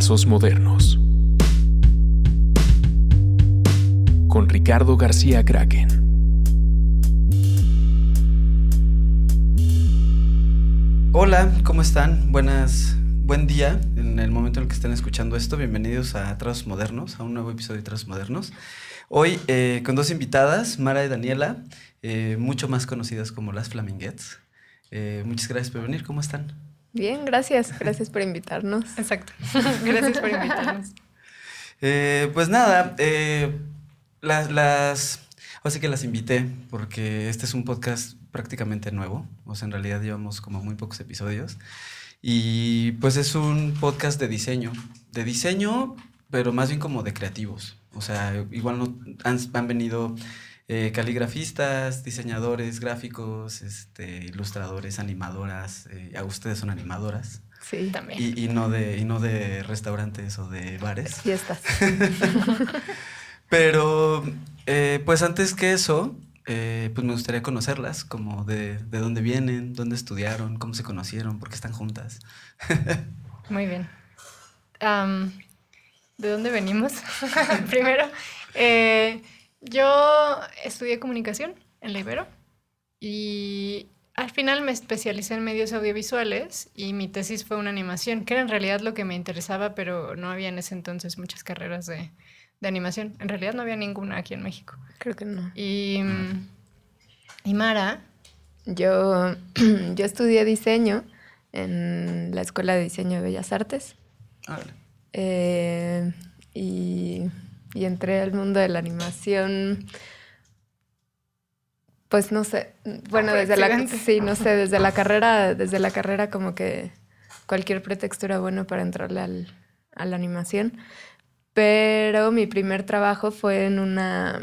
Trazos Modernos. Con Ricardo García Kraken. Hola, ¿cómo están? Buenas, buen día en el momento en el que estén escuchando esto. Bienvenidos a Trazos Modernos, a un nuevo episodio de Trazos Modernos. Hoy eh, con dos invitadas, Mara y Daniela, eh, mucho más conocidas como las Flaminguettes. Eh, muchas gracias por venir, ¿cómo están? Bien, gracias. Gracias por invitarnos. Exacto. gracias por invitarnos. pues nada, las, las, así que las invité porque este es un podcast prácticamente nuevo. O sea, en realidad llevamos como muy pocos episodios. Y pues es un podcast de diseño. De diseño, pero más bien como de creativos. O sea, igual no, han, venido eh, caligrafistas, diseñadores gráficos, este, ilustradores, animadoras. Eh, a ustedes son animadoras. Sí, también. Y, y, no de, y no de restaurantes o de bares. Fiestas. Pero, eh, pues antes que eso, pues me gustaría conocerlas, como de, de dónde vienen, dónde estudiaron, cómo se conocieron, por qué están juntas. Muy bien. ¿De dónde venimos? Primero, eh, yo estudié comunicación en la Ibero y al final me especialicé en medios audiovisuales y mi tesis fue una animación, que era en realidad lo que me interesaba, pero no había en ese entonces muchas carreras de, de animación. En realidad no había ninguna aquí en México. Creo que no. Y, y Mara. Yo, yo estudié diseño en la Escuela de Diseño de Bellas Artes. Eh, y, entré al mundo de la animación. Pues no sé, bueno, desde la sí, no sé, desde la carrera, desde la carrera como que cualquier pretexto era bueno para entrarle al, a la animación. Pero mi primer trabajo fue en una,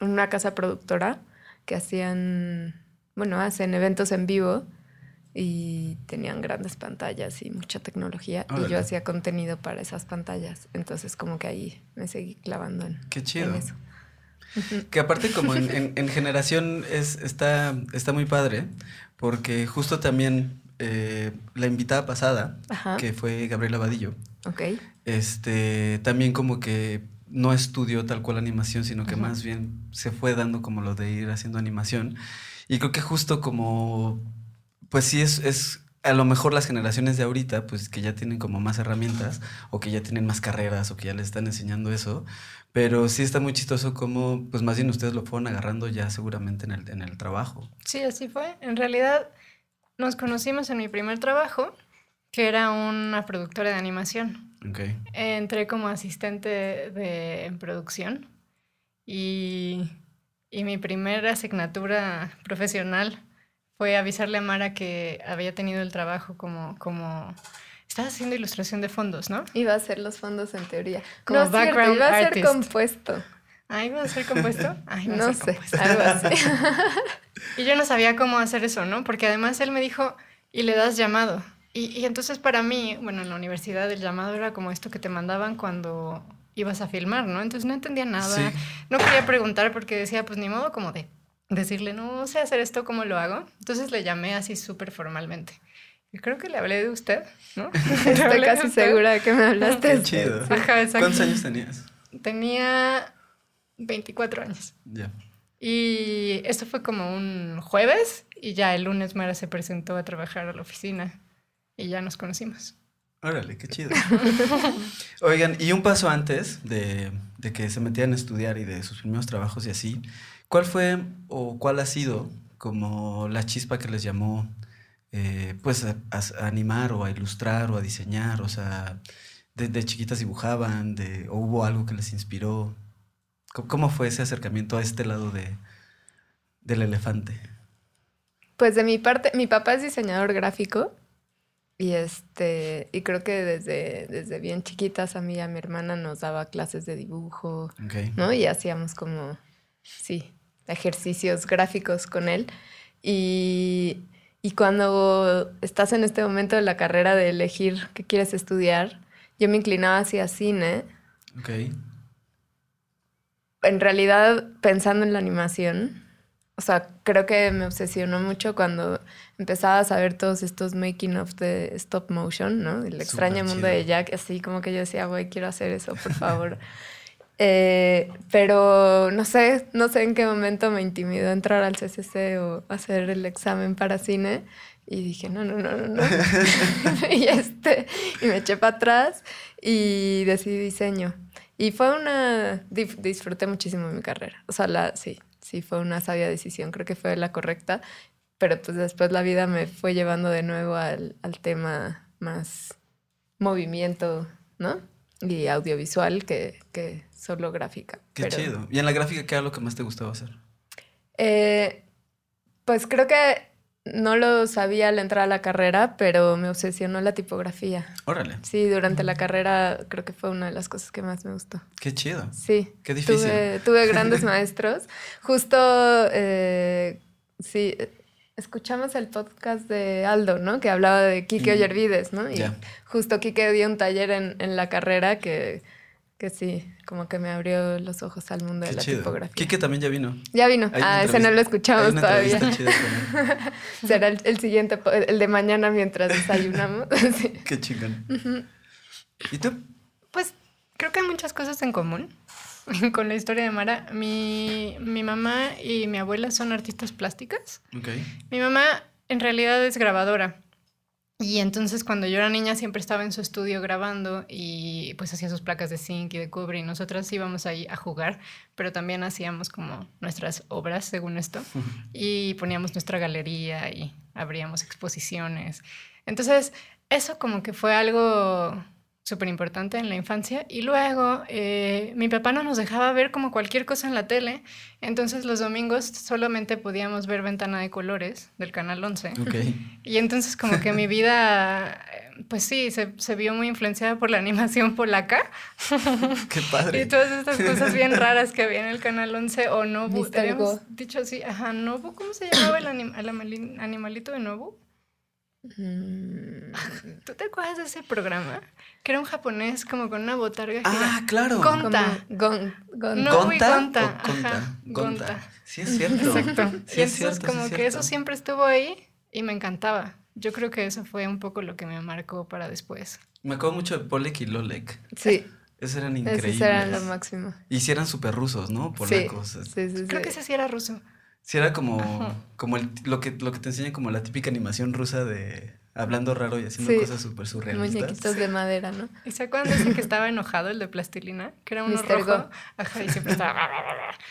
en una casa productora que hacían, bueno, hacen eventos en vivo y tenían grandes pantallas y mucha tecnología y yo hacía contenido para esas pantallas. Entonces como que ahí me seguí clavando en, Qué chido. eso. Que aparte como en, generación es, está, está muy padre porque justo también eh, la invitada pasada, que fue Gabriela Vadillo, okay. este, también como que no estudió tal cual animación, sino que más bien se fue dando como lo de ir haciendo animación. Y creo que justo como pues sí es, es a lo mejor las generaciones de ahorita, pues que ya tienen como más herramientas o que ya tienen más carreras o que ya les están enseñando eso, pero sí está muy chistoso como, pues más bien ustedes lo fueron agarrando ya seguramente en el, en el trabajo. Sí, así fue. En realidad nos conocimos en mi primer trabajo, que era una productora de animación. Okay. Entré como asistente de, en producción y, y mi primera asignatura profesional fue avisarle a Mara que había tenido el trabajo como, como Estás haciendo ilustración de fondos, ¿no? Iba a hacer los fondos en teoría. Como background iba a ser compuesto. Ah, iba a ser compuesto. Ay, no, sé, algo así. y yo no sabía cómo hacer eso, ¿no? Porque además él me dijo, y le das llamado. Y, y entonces para mí, bueno, en la universidad el llamado era como esto que te mandaban cuando ibas a filmar, ¿no? Entonces no entendía nada. No quería preguntar porque decía, pues ni modo como de decirle, no sé hacer esto, ¿cómo lo hago? Entonces le llamé así súper formalmente. Y creo que le hablé de usted, ¿no? Estoy casi segura de que me hablaste. Qué chido. ¿Cuántos años tenías? Tenía 24 años. Ya. Y esto fue como un jueves y ya el lunes Mara se presentó a trabajar a la oficina y ya nos conocimos. Órale, qué chido. Oigan, y un paso antes de, de que se metieran a estudiar y de sus primeros trabajos y así, ¿Cuál fue o cuál ha sido como la chispa que les llamó eh, pues a, animar o a ilustrar o a diseñar? O sea, de, chiquitas dibujaban, de, o hubo algo que les inspiró. ¿Cómo, fue ese acercamiento a este lado de, del elefante? Pues de mi parte, mi papá es diseñador gráfico y este y creo que desde, desde bien chiquitas a mí y a mi hermana nos daba clases de dibujo, ¿no? Y hacíamos como, sí, ejercicios gráficos con él. Y, cuando estás en este momento de la carrera de elegir qué quieres estudiar, yo me inclinaba hacia cine. Ok. En realidad, pensando en la animación, o sea, creo que me obsesionó mucho cuando empezaba a saber todos estos making of de stop motion, ¿no? El extraño mundo de Jack, así como que yo decía, güey, quiero hacer eso, por favor. Eh, pero no sé, no sé en qué momento me intimidó entrar al CCC o hacer el examen para cine. Y dije, no, no, no, no, no. y, este, y me eché para atrás y decidí diseño. Y fue una... disfruté muchísimo mi carrera. O sea, la, sí, sí fue una sabia decisión, creo que fue la correcta, pero pues después la vida me fue llevando de nuevo al, tema más movimiento, ¿no? Y audiovisual que, que solo gráfica. Qué chido. ¿Y en la gráfica qué era lo que más te gustaba hacer? Eh, pues creo que no lo sabía al entrar a la carrera, pero me obsesionó la tipografía. Órale. Sí, durante la carrera creo que fue una de las cosas que más me gustó. Qué chido. Sí. Qué difícil. Tuve, grandes maestros. Justo, eh, sí, escuchamos el podcast de Aldo, ¿no? Que hablaba de Quique mm. Ollervides, ¿no? Y justo Quique dio un taller en, en la carrera que que sí, como que me abrió los ojos al mundo de la tipografía. Kike también ya vino. Ya vino. ah, ese no lo escuchamos todavía. Será el, siguiente, el de mañana mientras desayunamos. Qué chingón. ¿Y tú? Pues creo que hay muchas cosas en común con la historia de Mara. Mi, mi mamá y mi abuela son artistas plásticas. Okay. Mi mamá en realidad es grabadora. Y entonces cuando yo era niña siempre estaba en su estudio grabando y pues hacía sus placas de zinc y de cobre y nosotras íbamos ahí a jugar, pero también hacíamos como nuestras obras según esto y poníamos nuestra galería y abríamos exposiciones. Entonces eso como que fue algo súper importante en la infancia. Y luego eh, mi papá no nos dejaba ver como cualquier cosa en la tele. Entonces los domingos solamente podíamos ver Ventana de Colores del Canal 11. Y entonces como que mi vida, pues sí, se, se, vio muy influenciada por la animación polaca. Qué padre. y todas estas cosas bien raras que había en el Canal 11 o Nobu. Habíamos dicho así, ajá, Nobu, ¿cómo se llamaba el, el animalito de Nobu? Mm. ¿Tú te acuerdas de ese programa? Que era un japonés como con una botarga. Ah, claro. Gonta. Gon, No, Gonta. Gonta. Sí, es cierto. Exacto. y entonces como que eso siempre estuvo ahí y me encantaba. Yo creo que eso fue un poco lo que me marcó para después. Me acuerdo mucho de Polek y Lolek. Sí. Esos eran increíbles. Esos eran lo máximo. Y si eran súper rusos, ¿no? Polacos. Sí, sí, sí, Creo que ese sí era ruso. Sí, era como, como lo, que, lo que te enseña como la típica animación rusa de hablando raro y haciendo cosas súper surrealistas. Muñequitos de madera, ¿no? ¿Y se acuerdan de ese que estaba enojado, el de plastilina? Que era uno rojo. Ajá, y siempre estaba...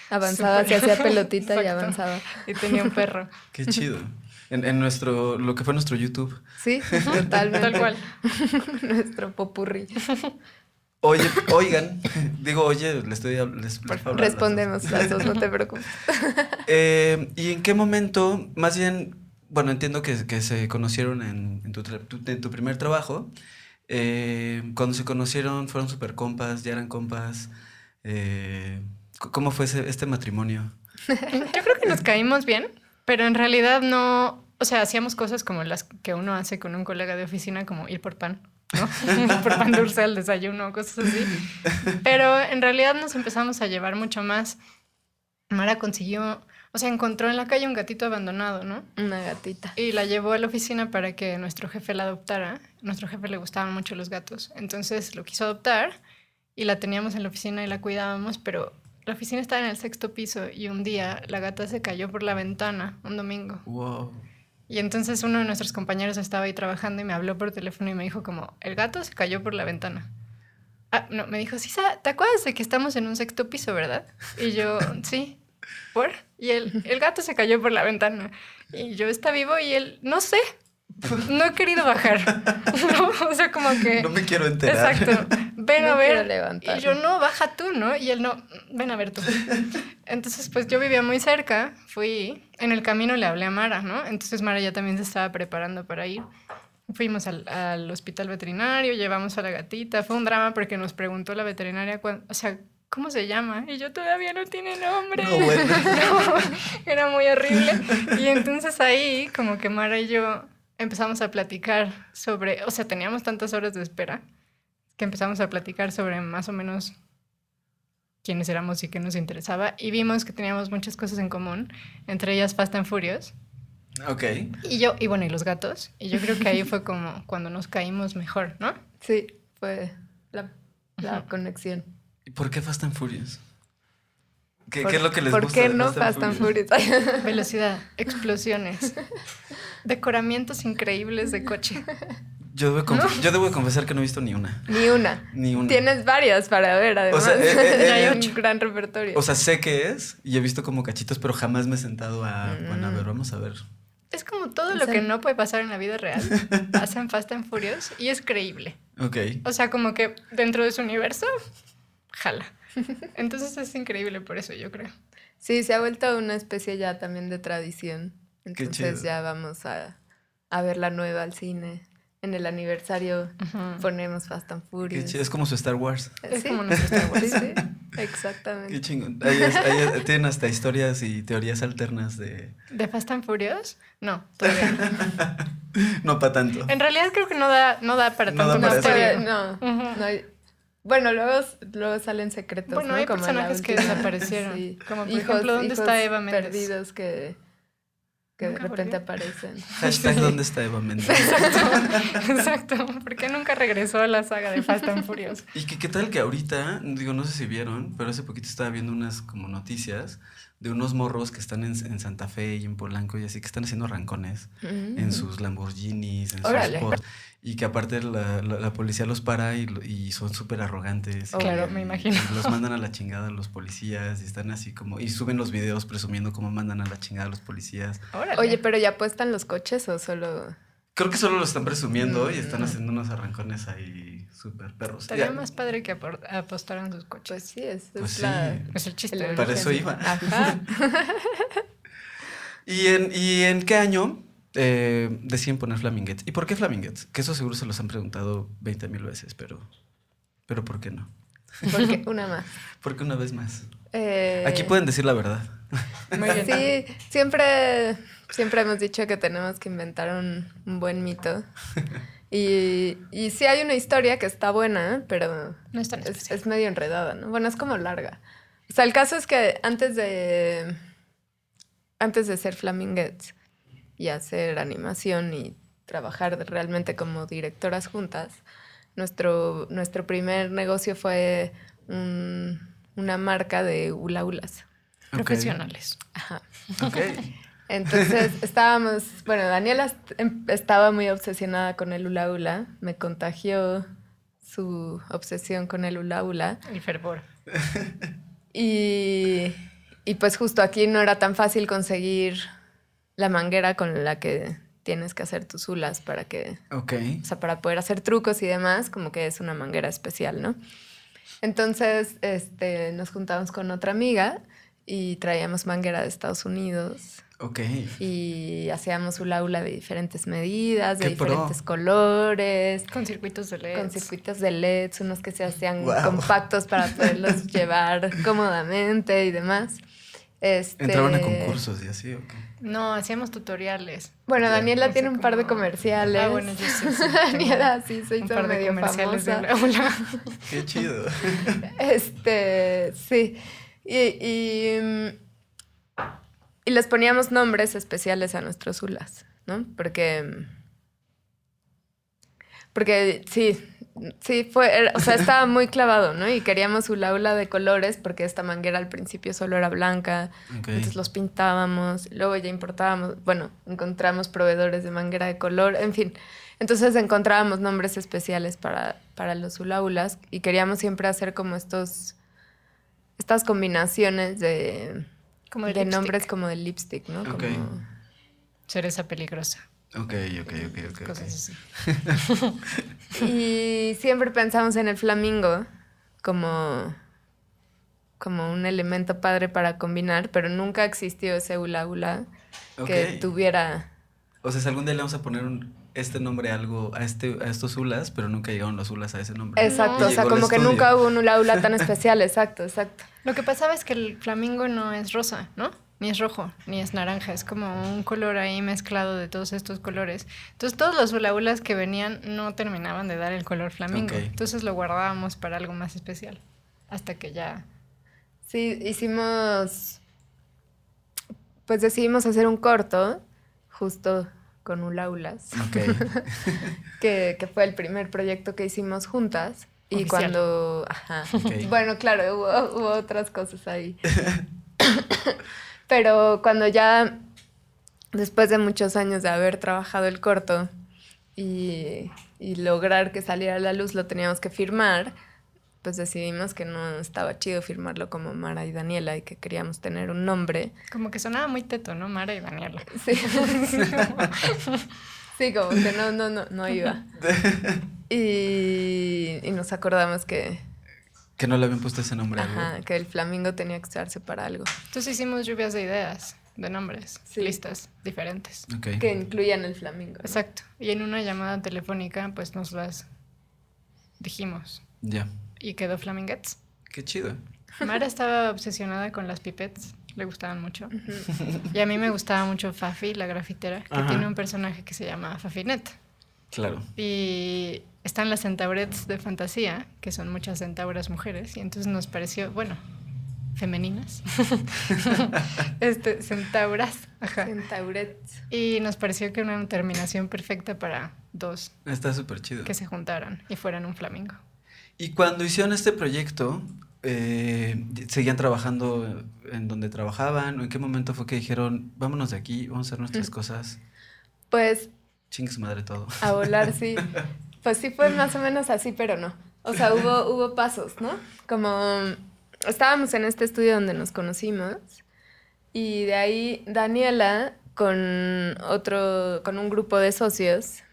Avanzaba, se hacía pelotita y avanzaba. Y tenía un perro. Qué chido. En, en, nuestro, lo que fue nuestro YouTube. Sí, totalmente. Tal cual. nuestro popurrí. Oye, oigan, digo, oye, le estoy les, Respondemos las dos, no te preocupes. Eh, ¿Y en qué momento, más bien, bueno, entiendo que, se conocieron en, tu, tu, primer trabajo. Eh, cuando se conocieron, fueron super compas, ya eran compas. Eh, ¿Cómo fue este matrimonio? Yo creo que nos caímos bien, pero en realidad no, o sea, hacíamos cosas como las que uno hace con un colega de oficina, como ir por pan. ¿No? por pan dulce al desayuno, cosas así. Pero en realidad nos empezamos a llevar mucho más. Mara consiguió, o sea, encontró en la calle un gatito abandonado, ¿no? Una gatita. Y la llevó a la oficina para que nuestro jefe la adoptara. nuestro jefe le gustaban mucho los gatos. Entonces lo quiso adoptar y la teníamos en la oficina y la cuidábamos, pero la oficina estaba en el sexto piso y un día la gata se cayó por la ventana, un domingo. Wow. Y entonces uno de nuestros compañeros estaba ahí trabajando y me habló por teléfono y me dijo como, el gato se cayó por la ventana. Ah, no, me dijo, sí, ¿te acuerdas de que estamos en un sexto piso, verdad? Y yo, sí, ¿por? Y él, el gato se cayó por la ventana. Y yo, ¿está vivo? Y él, no sé, no he querido bajar. O sea, como que... No me quiero enterar. Exacto. Ven a ver. Y yo, no, baja tú, ¿no? Y él, no, ven a ver tú. Entonces, pues yo vivía muy cerca, fui, en el camino le hablé a Mara, ¿no? Entonces Mara ya también se estaba preparando para ir. Fuimos al, al hospital veterinario, llevamos a la gatita. Fue un drama porque nos preguntó la veterinaria, o sea, ¿cómo se llama? Y yo todavía no tiene nombre. No, bueno. era muy horrible. Y entonces ahí, como que Mara y yo empezamos a platicar sobre, o sea, teníamos tantas horas de espera que empezamos a platicar sobre más o menos quiénes éramos y qué nos interesaba. Y vimos que teníamos muchas cosas en común, entre ellas Fast and Furious. Ok. Y yo, y bueno, y los gatos. Y yo creo que ahí fue como cuando nos caímos mejor, ¿no? Sí, fue la, la conexión. ¿Y por qué Fast and Furious? ¿Qué, es lo que les ¿por gusta? ¿Por qué no Fast and Furious? Velocidad, explosiones, decoramientos increíbles de coche. Yo debo, yo debo confesar que no he visto ni una. Ni una. Ni una. Tienes varias para ver, además. O sea, eh, eh, hay un gran repertorio. O sea, sé qué es y he visto como cachitos, pero jamás me he sentado a. Bueno, a ver, vamos a ver. Es como todo lo que no puede pasar en la vida real. Pasa en Fast and Furious y es creíble. Ok. O sea, como que dentro de su universo, jala. Entonces es increíble por eso, yo creo. Sí, se ha vuelto una especie ya también de tradición. Entonces ya vamos a, a ver la nueva al cine en el aniversario ponemos Fast and Furious. Es como su Star Wars. Es como nuestro Star Wars. sí, sí, exactamente. Qué chingón. tienen hasta historias y teorías alternas de... ¿De Fast and Furious? No, todavía no. no para tanto. En realidad creo que no da, no da para tanto no, no, no hay... Bueno, luego, luego salen secretos. Bueno, ¿no? hay personajes que desaparecieron. Sí. Como por ejemplo, ¿dónde está Eva Mendes? perdidos que que de repente aparecen. Hashtag ¿dónde está Eva Mendes? Exacto, exacto. ¿Por qué nunca regresó a la saga de Fast and Furious? Y que qué tal que ahorita, digo, no sé si vieron, pero hace poquito estaba viendo unas como noticias de unos morros que están en, en Santa Fe y en Polanco y así, que están haciendo rancones mm. en sus Lamborghinis, en sus Sport, y que aparte la, la, policía los para y, y son súper arrogantes. claro, me imagino. los mandan a la chingada a los policías y están así como, y suben los videos presumiendo cómo mandan a la chingada a los policías. Oye, pero ya apuestan los coches o solo... Creo que solo lo están presumiendo y están mm. haciendo unos arrancones ahí súper perros. Estaría más padre que apostaran sus coches. Pues sí, es, pues es el chiste. Para eso iba. Ajá. ¿Y, en, ¿Y en qué año eh, deciden poner Flaminguettes? ¿Y por qué Flaminguettes? Que eso seguro se los han preguntado 20 mil veces, pero, pero ¿por qué no? Porque una más. Porque una vez más. Eh, Aquí pueden decir la verdad. Sí, siempre, siempre hemos dicho que tenemos que inventar un, buen mito. Y, y, sí hay una historia que está buena, pero no es, es, medio enredada, ¿no? Bueno, es como larga. O sea, el caso es que antes de, antes de ser Flaminguettes y hacer animación y trabajar realmente como directoras juntas, nuestro, nuestro primer negocio fue una marca de hula hulas. Profesionales. Ajá. Entonces estábamos, bueno, Daniela em, estaba muy obsesionada con el hula hula, me contagió su obsesión con el hula hula. El fervor. Y, y pues justo aquí no era tan fácil conseguir la manguera con la que tienes que hacer tus hulas para que... Ok. O sea, para poder hacer trucos y demás, como que es una manguera especial, ¿no? Entonces, este, nos juntamos con otra amiga y traíamos manguera de Estados Unidos. Ok. Y hacíamos hula hula de diferentes medidas, de diferentes colores. Con circuitos de LED. Con circuitos de LED, unos que se hacían compactos para poderlos llevar cómodamente y demás. Este... ¿Entraban a concursos y así o qué? No, hacíamos tutoriales. Bueno, Daniela tiene un par de comerciales. Ah, bueno, yo sí. Daniela sí se hizo medio famosa. Qué chido. Este, sí. Y, y, y, les poníamos nombres especiales a nuestros hulas, ¿no? Porque. Porque sí, sí, fue. O sea, estaba muy clavado, ¿no? Y queríamos hula hula de colores porque esta manguera al principio solo era blanca. Entonces los pintábamos, luego ya importábamos. Bueno, encontramos proveedores de manguera de color, en fin. Entonces encontrábamos nombres especiales para, para los hula hulas y queríamos siempre hacer como estos estas combinaciones de, como de, nombres como de lipstick, ¿no? Okay. Como... Cereza peligrosa. Ok, ok, ok, ok. Cosas así. y siempre pensamos en el flamingo como, como un elemento padre para combinar, pero nunca existió ese hula hula que tuviera... O sea, si algún día le vamos a poner un, este nombre algo a este a estos hulas, pero nunca llegaron los hulas a ese nombre. Exacto, o sea, como que nunca hubo un hula hula tan especial, exacto, exacto. Lo que pasaba es que el flamingo no es rosa, ¿no? Ni es rojo, ni es naranja, es como un color ahí mezclado de todos estos colores. Entonces todos los hula hulas que venían no terminaban de dar el color flamingo. Entonces lo guardábamos para algo más especial, hasta que ya Sí, hicimos, pues decidimos hacer un corto, justo con Ulaulas, que, que fue el primer proyecto que hicimos juntas. Y cuando, ajá, bueno, claro, hubo, hubo otras cosas ahí. Pero cuando ya, después de muchos años de haber trabajado el corto y, y lograr que saliera a la luz, lo teníamos que firmar pues decidimos que no estaba chido firmarlo como Mara y Daniela y que queríamos tener un nombre. Como que sonaba muy teto, ¿no? Mara y Daniela. Sí. sí, como que no, no, no, no iba. Y, y nos acordamos que... Que no le habían puesto ese nombre. Ajá, que el flamingo tenía que usarse para algo. Entonces hicimos lluvias de ideas, de nombres, listas diferentes. Que incluían el flamingo. Exacto. Y en una llamada telefónica, pues nos las dijimos. Ya y quedó Flamingets. Qué chido. Mara estaba obsesionada con las pipets, le gustaban mucho. Y a mí me gustaba mucho Fafi, la grafitera, que tiene un personaje que se llama Fafinet. Claro. Y están las centaurets de fantasía, que son muchas centauras mujeres, y entonces nos pareció, bueno, femeninas. este, centauras. Ajá. Centaurets. Y nos pareció que era una terminación perfecta para dos. Está súper chido. Que se juntaran y fueran un flamingo. Y cuando hicieron este proyecto, eh, ¿seguían trabajando en donde trabajaban? ¿O en qué momento fue que dijeron, vámonos de aquí, vamos a hacer nuestras cosas? Pues... Chingue su madre todo. A volar, sí. Pues sí fue más o menos así, pero no. O sea, hubo, hubo pasos, ¿no? Como estábamos en este estudio donde nos conocimos y de ahí Daniela con otro, con un grupo de socios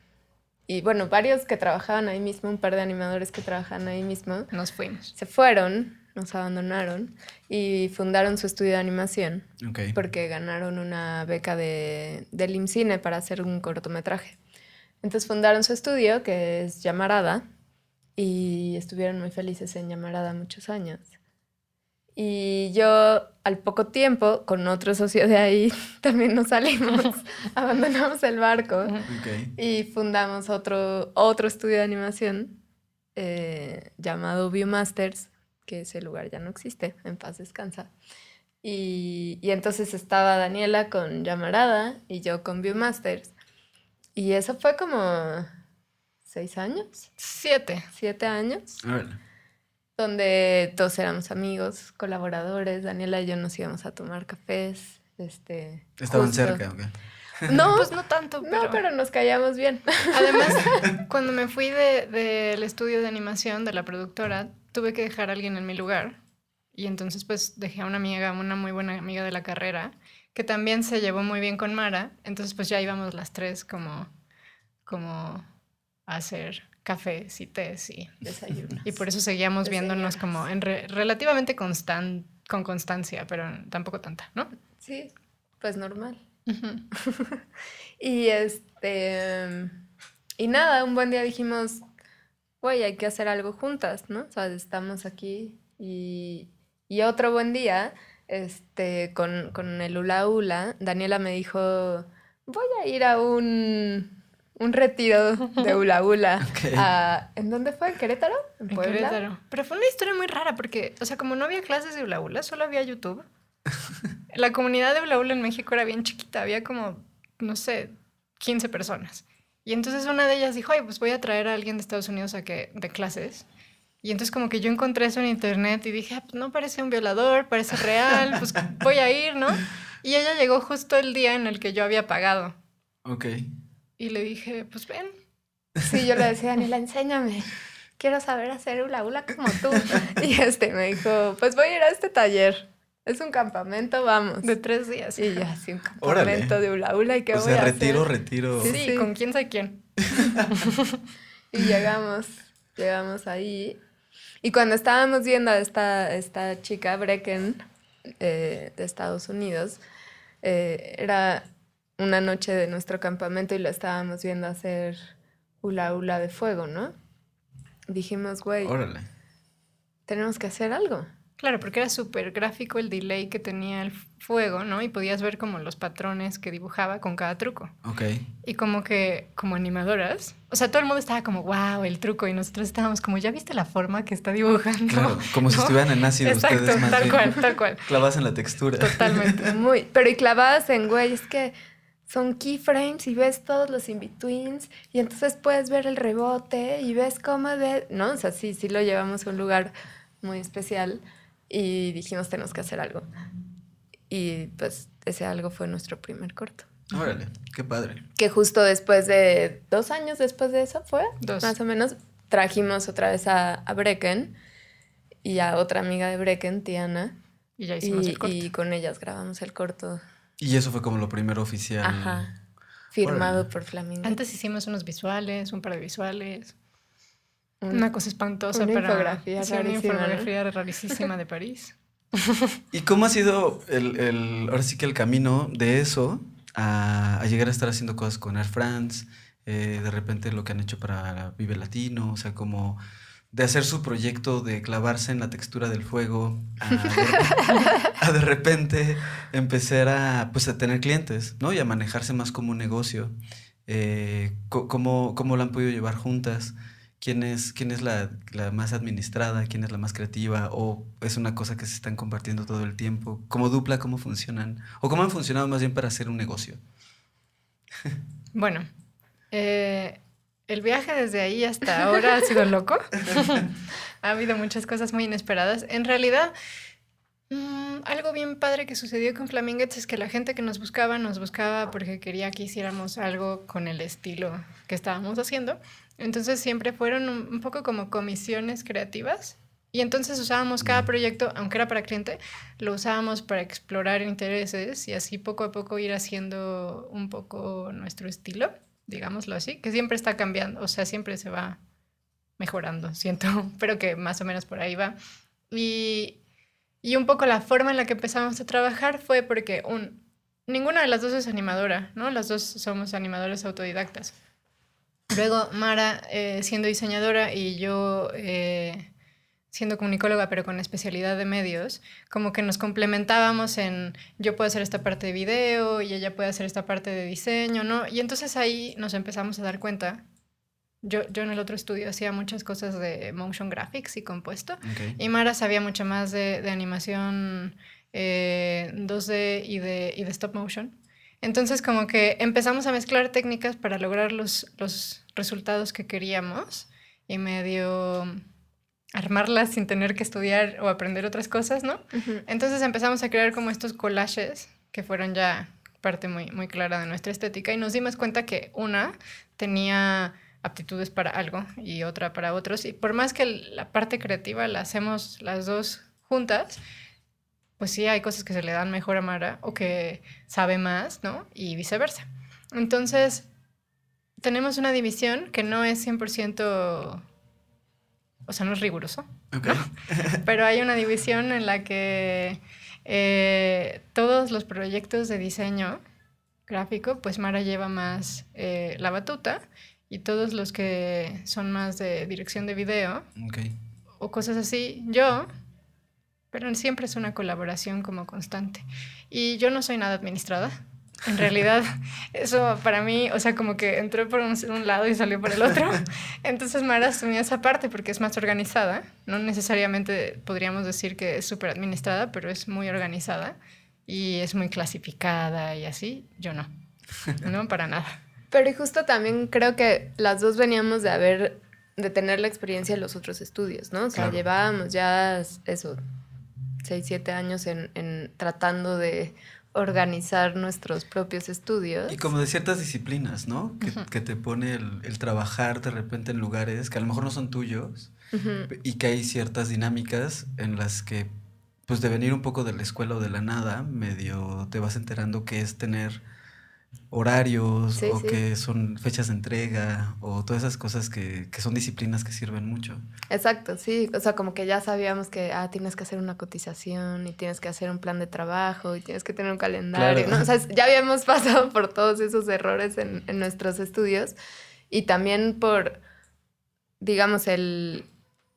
y bueno, varios que trabajaban ahí mismo, un par de animadores que trabajaban ahí mismo. Nos fuimos. Se fueron, nos abandonaron y fundaron su estudio de animación. Okay. Porque ganaron una beca de, del IMCINE para hacer un cortometraje. Entonces fundaron su estudio, que es Llamarada, y estuvieron muy felices en Llamarada muchos años. Y yo al poco tiempo, con otro socio de ahí, también nos salimos, abandonamos el barco y fundamos otro, otro estudio de animación eh, llamado Viewmasters, que ese lugar ya no existe, en paz descansa. Y, y entonces estaba Daniela con Llamarada y yo con Viewmasters. Y eso fue como seis años. Siete. Siete años donde todos éramos amigos, colaboradores. Daniela y yo nos íbamos a tomar cafés. Este, ¿Estaban cerca No, pues no tanto. Pero... No, pero nos callamos bien. Además, cuando me fui del de, estudio de animación de la productora, tuve que dejar a alguien en mi lugar. Y entonces pues dejé a una amiga, una muy buena amiga de la carrera, que también se llevó muy bien con Mara. Entonces pues ya íbamos las tres como, como a hacer cafés y tés y desayunos. Y por eso seguíamos viéndonos como en relativamente constan con constancia, pero tampoco tanta, ¿no? Sí, pues normal. y este y nada, un buen día dijimos, güey, hay que hacer algo juntas, ¿no? O sea, estamos aquí y, y otro buen día, este, con, con el hula hula, Daniela me dijo, voy a ir a un un retiro de hula hula. ¿En dónde fue? ¿En Querétaro? ¿En, Querétaro. Pero fue una historia muy rara porque, o sea, como no había clases de hula hula, solo había YouTube. La comunidad de hula hula en México era bien chiquita, había como, no sé, 15 personas. Y entonces una de ellas dijo, ay, pues voy a traer a alguien de Estados Unidos a que de clases. Y entonces como que yo encontré eso en internet y dije, ah, pues no parece un violador, parece real, pues voy a ir, ¿no? Y ella llegó justo el día en el que yo había pagado. Ok. Y le dije, pues ven. Sí, yo le decía, Daniela, enséñame. Quiero saber hacer hula hula como tú. Y este me dijo, pues voy a ir a este taller. Es un campamento, vamos. De tres días. Y ya, sí, un campamento de hula hula. ¿Y qué o sea, retiro, retiro. Sí, sí, con quién sabe quién. y llegamos, llegamos ahí. Y cuando estábamos viendo a esta, esta chica, Brecken, eh, de Estados Unidos, eh, era una noche de nuestro campamento y lo estábamos viendo hacer hula hula de fuego, ¿no? Dijimos, güey. Tenemos que hacer algo. Claro, porque era súper gráfico el delay que tenía el fuego, ¿no? Y podías ver como los patrones que dibujaba con cada truco. Ok. Y como que, como animadoras, o sea, todo el mundo estaba como, wow, el truco, y nosotros estábamos como, ¿ya viste la forma que está dibujando? Claro, como si estuvieran en ácido Exacto, ustedes más tal bien. cual, tal cual. Clavadas en la textura. Totalmente. Muy, pero y clavadas en, güey, es que son keyframes y ves todos los in-betweens y entonces puedes ver el rebote y ves cómo de... No, o sea, sí, sí lo llevamos a un lugar muy especial y dijimos tenemos que hacer algo. Y pues ese algo fue nuestro primer corto. Órale, qué padre. Que justo después de dos años después de eso fue, Dos. más o menos, trajimos otra vez a, a Brecken y a otra amiga de Brecken, Tiana, Y ya hicimos y, el corto. y con ellas grabamos el corto. Y eso fue como lo primero oficial. Ajá. Firmado Órale. por Flamingo. Antes hicimos unos visuales, un par de visuales. Un- Una cosa espantosa una para... infografía sí, una infografía rarísima de París. ¿Y cómo ha sido el, el- ahora sí que el camino de eso a, a llegar a estar haciendo cosas con Air France? eh, de repente lo que han hecho para Vive Latino, o sea, como de hacer su proyecto de clavarse en la textura del fuego, a de, a de repente empezar a, pues, a tener clientes, ¿no? Y a manejarse más como un negocio. Eh, ¿cómo, ¿Cómo lo han podido llevar juntas? ¿Quién es, quién es la, la más administrada? ¿Quién es la más creativa? ¿O es una cosa que se están compartiendo todo el tiempo? ¿Cómo dupla? ¿Cómo funcionan? ¿O cómo han funcionado más bien para hacer un negocio? Bueno, eh, el viaje desde ahí hasta ahora ha sido loco. ha habido muchas cosas muy inesperadas. En realidad, mm, algo bien padre que sucedió con Flaminguettes es que la gente que nos buscaba nos buscaba porque quería que hiciéramos algo con el estilo que estábamos haciendo. Entonces siempre fueron un, poco como comisiones creativas. Y entonces usábamos cada proyecto, aunque era para cliente, lo usábamos para explorar intereses y así poco a poco ir haciendo un poco nuestro estilo, digámoslo así, que siempre está cambiando, o sea, siempre se va mejorando, siento, pero que más o menos por ahí va. Y, y un poco la forma en la que empezamos a trabajar fue porque un, ninguna de las dos es animadora, ¿no? Las dos somos animadores autodidactas. Luego Mara eh, siendo diseñadora y yo eh, siendo comunicóloga pero con especialidad de medios, como que nos complementábamos en yo puedo hacer esta parte de video y ella puede hacer esta parte de diseño, ¿no? Y entonces ahí nos empezamos a dar cuenta. Yo, yo en el otro estudio hacía muchas cosas de motion graphics y compuesto. Y Mara sabía mucho más de, de animación eh, 2D y de, y de stop motion. Entonces como que empezamos a mezclar técnicas para lograr los, los resultados que queríamos y medio armarlas sin tener que estudiar o aprender otras cosas, ¿no? Entonces empezamos a crear como estos collages que fueron ya parte muy, muy clara de nuestra estética y nos dimos cuenta que una tenía aptitudes para algo y otra para otros y por más que la parte creativa la hacemos las dos juntas, pues sí hay cosas que se le dan mejor a Mara o que sabe más, ¿no? Y viceversa. Entonces, tenemos una división que no es 100%, o sea, no es riguroso, Ok. pero hay una división en la que eh, todos los proyectos de diseño gráfico, pues Mara lleva más eh, la batuta y todos los que son más de dirección de video o cosas así, yo, pero siempre es una colaboración como constante. Y yo no soy nada administrada. En realidad, eso para mí, o sea, como que entró por un, un lado y salió por el otro. Entonces Mara asumía esa parte porque es más organizada. No necesariamente podríamos decir que es súper administrada, pero es muy organizada y es muy clasificada y así. Yo no. No, para nada. Pero y justo también creo que las dos veníamos de haber, de tener la experiencia de los otros estudios, ¿no? O sea, Claro. llevábamos ya eso, seis, siete años en, en tratando de organizar nuestros propios estudios. Y como de ciertas disciplinas, ¿no? Que, que te pone el, el trabajar de repente en lugares que a lo mejor no son tuyos y que hay ciertas dinámicas en las que, pues de venir un poco de la escuela o de la nada, medio te vas enterando que es tener horarios Sí, o sí. que son fechas de entrega o todas esas cosas que, que son disciplinas que sirven mucho. Exacto, sí. O sea, como que ya sabíamos que ah, tienes que hacer una cotización y tienes que hacer un plan de trabajo y tienes que tener un calendario, Claro. ¿no? O sea, ya habíamos pasado por todos esos errores en, en nuestros estudios y también por, digamos, el,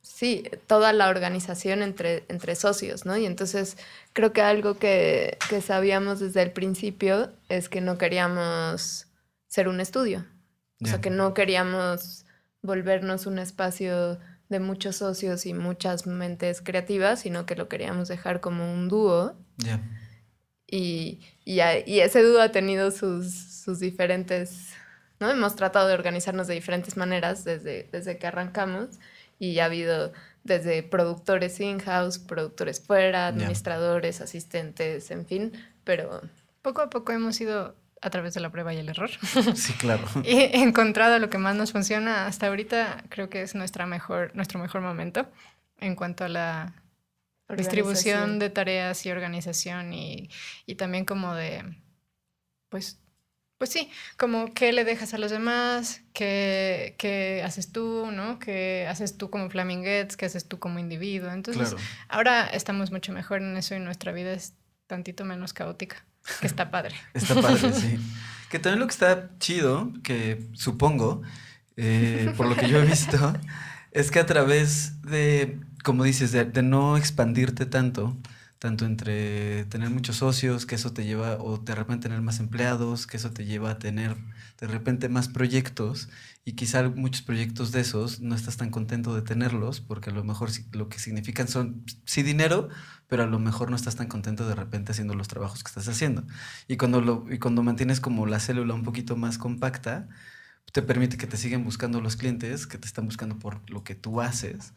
sí, toda la organización entre, entre socios, ¿no? Y entonces creo que algo que, que sabíamos desde el principio es que no queríamos ser un estudio. O sea, que no queríamos volvernos un espacio de muchos socios y muchas mentes creativas, sino que lo queríamos dejar como un dúo. Y, y, y, ese dúo ha tenido sus, sus, diferentes, ¿no? Hemos tratado de organizarnos de diferentes maneras desde, desde que arrancamos y ha habido desde productores in-house, productores fuera, administradores, asistentes, en fin, pero... Poco a poco hemos ido a través de la prueba y el error. Sí, claro. y encontrado lo que más nos funciona hasta ahorita, creo que es nuestra mejor, nuestro mejor momento en cuanto a la distribución de tareas y organización y, y también como de, pues, pues sí, como qué le dejas a los demás, qué, qué haces tú, ¿no? ¿Qué haces tú como Flaminguettes, qué haces tú como individuo. Entonces, ahora estamos mucho mejor en eso y nuestra vida es tantito menos caótica. Que está padre. está padre, sí. Que también lo que está chido, que supongo, eh, por lo que yo he visto, es que a través de, como dices, de, de, no expandirte tanto, tanto entre tener muchos socios, que eso te lleva, o de repente tener más empleados, que eso te lleva a tener de repente más proyectos, y quizá muchos proyectos de esos no estás tan contento de tenerlos, porque a lo mejor lo que significan son, sí, dinero, pero a lo mejor no estás tan contento de repente haciendo los trabajos que estás haciendo. Y cuando, lo, y cuando mantienes como la célula un poquito más compacta, te permite que te sigan buscando los clientes, que te están buscando por lo que tú haces,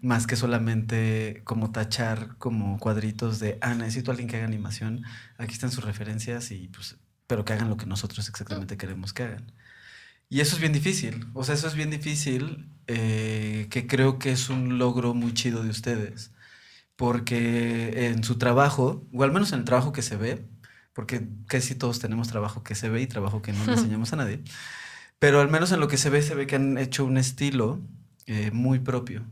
más que solamente como tachar como cuadritos de, ah, necesito a alguien que haga animación, aquí están sus referencias, y pues, pero que hagan lo que nosotros exactamente queremos que hagan. Y eso es bien difícil, o sea, eso es bien difícil, eh, que creo que es un logro muy chido de ustedes porque en su trabajo, o al menos en el trabajo que se ve, porque casi todos tenemos trabajo que se ve y trabajo que no le enseñamos a nadie, pero al menos en lo que se ve, se ve que han hecho un estilo eh, muy propio.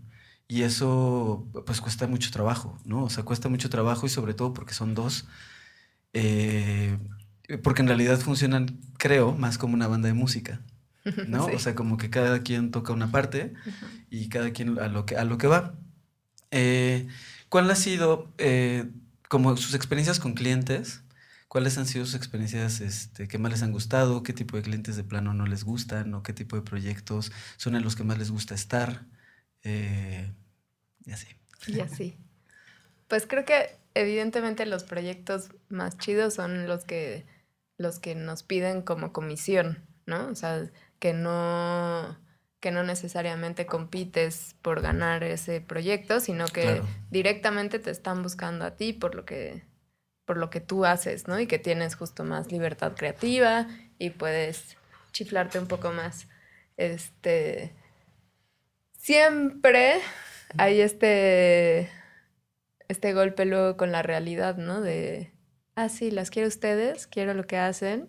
Y eso pues cuesta mucho trabajo, ¿no? O sea, cuesta mucho trabajo y sobre todo porque son dos, eh, porque en realidad funcionan, creo, más como una banda de música, ¿no? O sea, como que cada quien toca una parte y cada quien a lo que, a lo que va. Eh, ¿Cuál ha sido, eh, como sus experiencias con clientes? ¿Cuáles han sido sus experiencias este, que más les han gustado? ¿Qué tipo de clientes de plano no les gustan? ¿O qué tipo de proyectos son en los que más les gusta estar? Eh, y así. Y así. Pues creo que evidentemente los proyectos más chidos son los que, los que nos piden como comisión, ¿no? O sea, que no que no necesariamente compites por ganar ese proyecto, sino que directamente te están buscando a ti por lo que por lo que tú haces, ¿no? Y que tienes justo más libertad creativa y puedes chiflarte un poco más. Este siempre hay este este golpe luego con la realidad, ¿no? De ah, sí, las quiero ustedes, quiero lo que hacen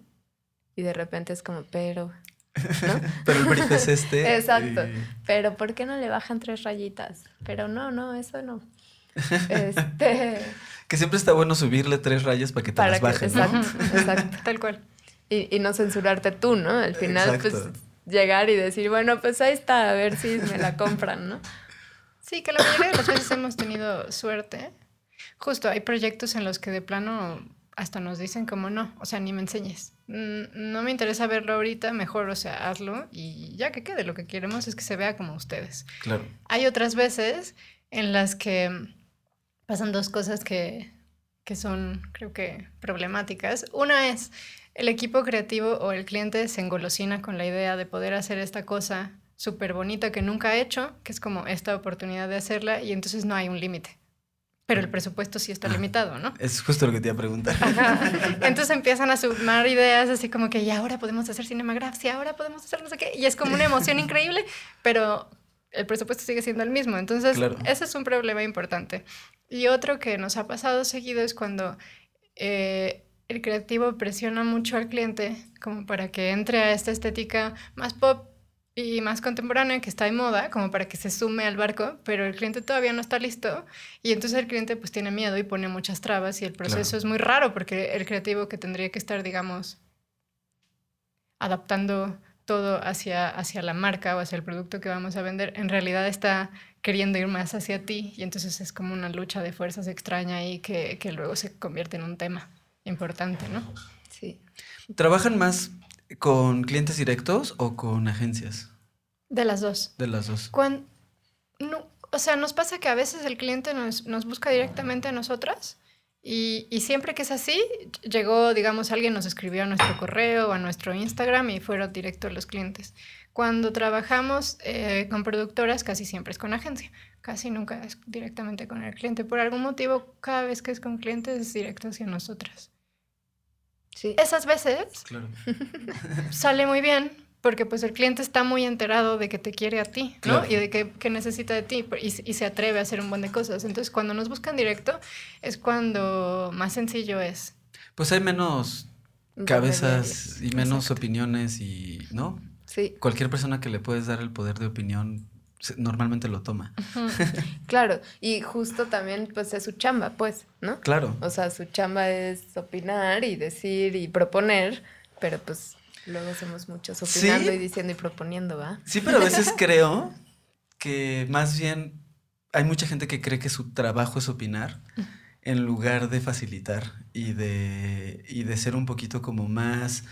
y de repente es como, pero Pero el brief es este. Exacto. Pero ¿por qué no le bajan tres rayitas? Pero no, no, eso no. Este... que siempre está bueno subirle tres rayas para que te las bajes. Exacto, exacto. Tal cual. Y, y, no censurarte tú, ¿no? Al final, pues llegar y decir, bueno, pues ahí está, a ver si me la compran, ¿no? Sí, que la mayoría de las veces hemos tenido suerte. Justo, hay proyectos en los que de plano hasta nos dicen como no, o sea, ni me enseñes. Mm, no me interesa verlo ahorita, mejor, o sea, hazlo y ya que quede. Lo que queremos es que se vea como ustedes. Claro. Hay otras veces en las que pasan dos cosas que, que son, creo que, problemáticas. Una es el equipo creativo o el cliente se engolosina con la idea de poder hacer esta cosa súper bonita que nunca ha hecho, que es como esta oportunidad de hacerla, y entonces no hay un límite pero el presupuesto sí está limitado, ¿no? Es justo lo que te iba a preguntar. Entonces empiezan a sumar ideas así como que, y ahora podemos hacer cinemagrafía, ahora podemos hacer no sé qué, y es como una emoción increíble, pero el presupuesto sigue siendo el mismo. Entonces, ese es un problema importante. Y otro que nos ha pasado seguido es cuando eh, el creativo presiona mucho al cliente como para que entre a esta estética más pop y más contemporánea que está de moda, como para que se sume al barco, pero el cliente todavía no está listo y entonces el cliente pues tiene miedo y pone muchas trabas y el proceso es muy raro porque el creativo que tendría que estar, digamos, adaptando todo hacia, hacia la marca o hacia el producto que vamos a vender, en realidad está queriendo ir más hacia ti y entonces es como una lucha de fuerzas extraña ahí que, que luego se convierte en un tema importante, ¿no? Sí. ¿Trabajan más con clientes directos o con agencias? De las dos. De las dos. Cuando, no, o sea, nos pasa que a veces el cliente nos, nos busca directamente a nosotras y, y, siempre que es así, llegó, digamos, alguien nos escribió a nuestro correo o a nuestro Instagram y fueron directo a los clientes. Cuando trabajamos eh, con productoras, casi siempre es con agencia, casi nunca es directamente con el cliente. Por algún motivo, cada vez que es con clientes es directo hacia nosotras. Sí. Esas veces Claro. sale muy bien porque pues el cliente está muy enterado de que te quiere a ti, ¿no? Claro. Y de que, que necesita de ti y, y se atreve a hacer un buen de cosas. Entonces, cuando nos buscan directo es cuando más sencillo es. Pues hay menos cabezas y menos Exacto. opiniones y, ¿no? Sí, Cualquier persona que le puedes dar el poder de opinión normalmente lo toma. claro. Y justo también, pues es su chamba, pues, ¿no? Claro. O sea, su chamba es opinar y decir y proponer, pero pues luego somos muchos Sí. opinando y diciendo y proponiendo, ¿va? Sí, pero a veces creo que más bien hay mucha gente que cree que su trabajo es opinar en lugar de facilitar y de, y de ser un poquito como más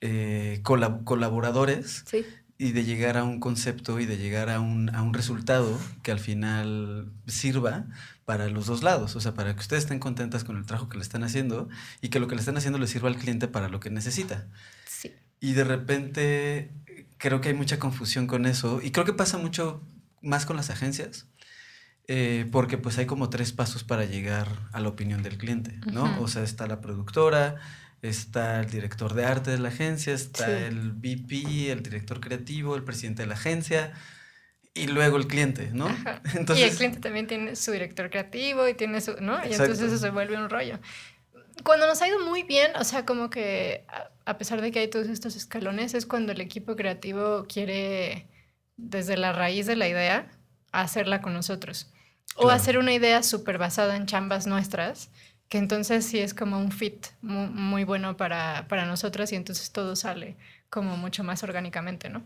eh, colab- colaboradores Sí, y de llegar a un concepto y de llegar a un, a un resultado que al final sirva para los dos lados, o sea, para que ustedes estén contentas con el trabajo que le están haciendo y que lo que le están haciendo le sirva al cliente para lo que necesita. Sí. Y de repente creo que hay mucha confusión con eso y creo que pasa mucho más con las agencias. eh, porque pues hay como tres pasos para llegar a la opinión del cliente, ¿no? O sea, está la productora, está el director de arte de la agencia, está Sí. el VP, el director creativo, el presidente de la agencia y luego el cliente, ¿no? Ajá. Entonces, y el cliente también tiene su director creativo y tiene su, ¿no? Y Exacto. entonces eso se vuelve un rollo. Cuando nos ha ido muy bien, o sea, como que a, pesar de que hay todos estos escalones, es cuando el equipo creativo quiere, desde la raíz de la idea, hacerla con nosotros. O Claro. hacer una idea súper basada en chambas nuestras, que entonces sí es como un fit muy, muy bueno para, para nosotras y entonces todo sale como mucho más orgánicamente, ¿no?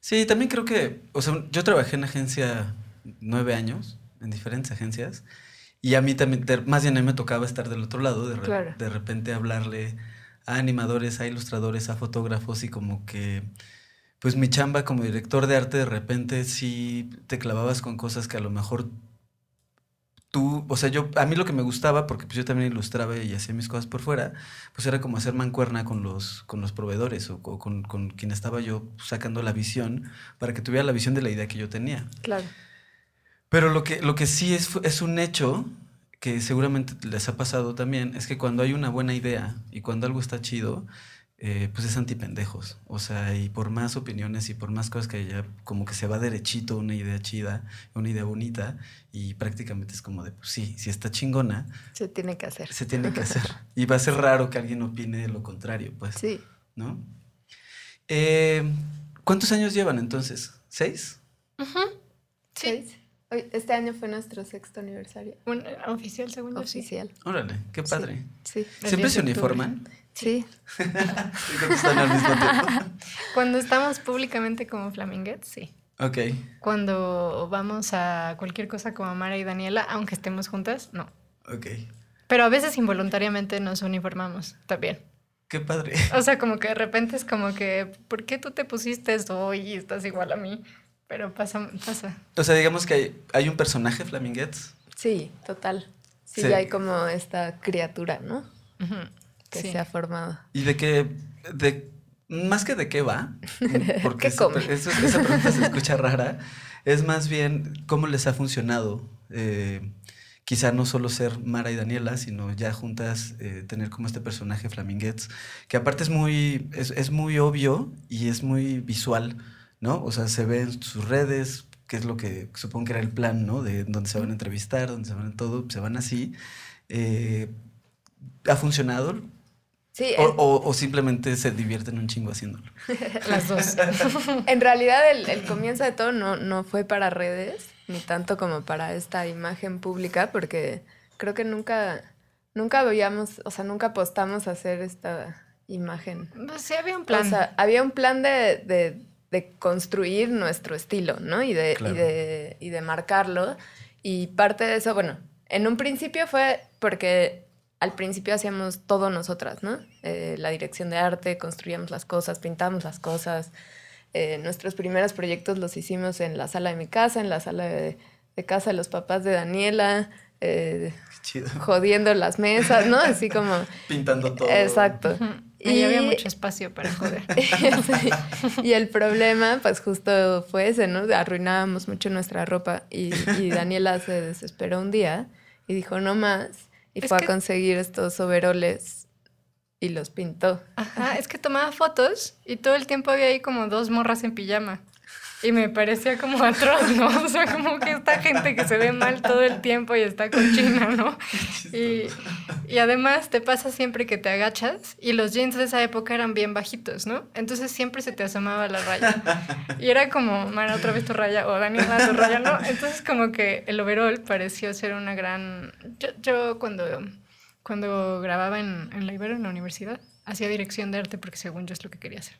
Sí, también creo que, o sea, yo trabajé en agencia nueve años, en diferentes agencias, y a mí también, de- más bien a mí me tocaba estar del otro lado, de, re- Claro. de repente hablarle a animadores, a ilustradores, a fotógrafos, y como que, pues mi chamba como director de arte, de repente sí te clavabas con cosas que a lo mejor tú, o sea, yo, a mí lo que me gustaba, porque pues yo también ilustraba y hacía mis cosas por fuera, pues era como hacer mancuerna con los, con los proveedores o, co- con, con quien estaba yo sacando la visión para que tuviera la visión de la idea que yo tenía. claro. Pero lo que, lo que sí es, es un hecho que seguramente les ha pasado también, es que cuando hay una buena idea y cuando algo está chido, eh, pues es antipendejos. O sea, y por más opiniones y por más cosas que haya, como que se va derechito una idea chida, una idea bonita, y prácticamente es como de, pues sí, si está chingona, Se tiene que hacer. se tiene que hacer. Y va a ser raro que alguien opine lo contrario, pues. Sí, ¿No? Eh, ¿Cuántos años llevan entonces? ¿Seis? Ujú. Sí. seis. Hoy- Este año fue nuestro sexto aniversario Un, oficial, según yo, sí. oficial. Órale, qué padre. Sí, ¿Siempre 10 se uniforman? sí. Sí, creo que están al mismo tiempo. Cuando estamos públicamente como Flaminguettes, sí. Ok. Cuando vamos a cualquier cosa como Mara y Daniela, aunque estemos juntas, no. Ok. Pero a veces involuntariamente nos uniformamos también. Qué padre. O sea, como que de repente es como que, ¿por qué tú te pusiste eso y estás igual a mí? Pero pasa, pasa. O sea, digamos que hay, hay un personaje Flaminguettes. Sí, total. Sí, Sí. hay como esta criatura, ¿no? Ujú. Que Sí. se ha formado. ¿Y de qué? De, más que de qué va, porque ¿Qué esa, come? eso- esa pregunta se escucha rara, es más bien cómo les ha funcionado. eh, quizá no solo ser Mara y Daniela, sino ya juntas eh, tener como este personaje Flaminguettes, que aparte es muy, es, es muy obvio y es muy visual, ¿no? O sea, se ve en sus redes, que es lo que supongo que era el plan, ¿no? De donde se van a entrevistar, donde se van a todo, se van así. Eh, ¿Ha funcionado? Sí, O, o- o simplemente se divierten un chingo haciéndolo. Las dos. En realidad el, el comienzo de todo no, no fue para redes, ni tanto como para esta imagen pública, porque creo que nunca, nunca veíamos, o sea, nunca apostamos a hacer esta imagen. Pues sí, había un plan. O sea, había un plan de, construir nuestro estilo, ¿no? Y de, y, de, y de marcarlo. Y parte de eso, bueno, en un principio fue porque al principio hacíamos todo nosotras, ¿no? Eh, la dirección de arte, construíamos las cosas, pintábamos las cosas. Eh, nuestros primeros proyectos los hicimos en la sala de mi casa, en la sala de, casa de los papás de Daniela, eh, jodiendo las mesas, ¿no? Así como... Pintando todo. Exacto. Y había mucho espacio para joder. Y el problema, pues justo fue ese, ¿no? Arruinábamos mucho nuestra ropa y, y Daniela se desesperó un día y dijo, no más y fue a conseguir estos overoles y los pintó. Ajá, es que tomaba fotos y todo el tiempo había ahí como dos morras en pijama. Y me parecía como atroz, ¿no? O sea, como que esta gente que se ve mal todo el tiempo y está cochina, ¿no? Y, y, además te pasa siempre que te agachas y los jeans de esa época eran bien bajitos, ¿no? Entonces siempre se te asomaba la raya. Y era como, Mara, otra vez tu raya, o Daniela, tu raya, ¿no? Entonces como que el overall pareció ser una gran... Yo, yo cuando, cuando grababa en, en la Ibero, en la universidad, hacía dirección de arte porque según yo es lo que quería hacer.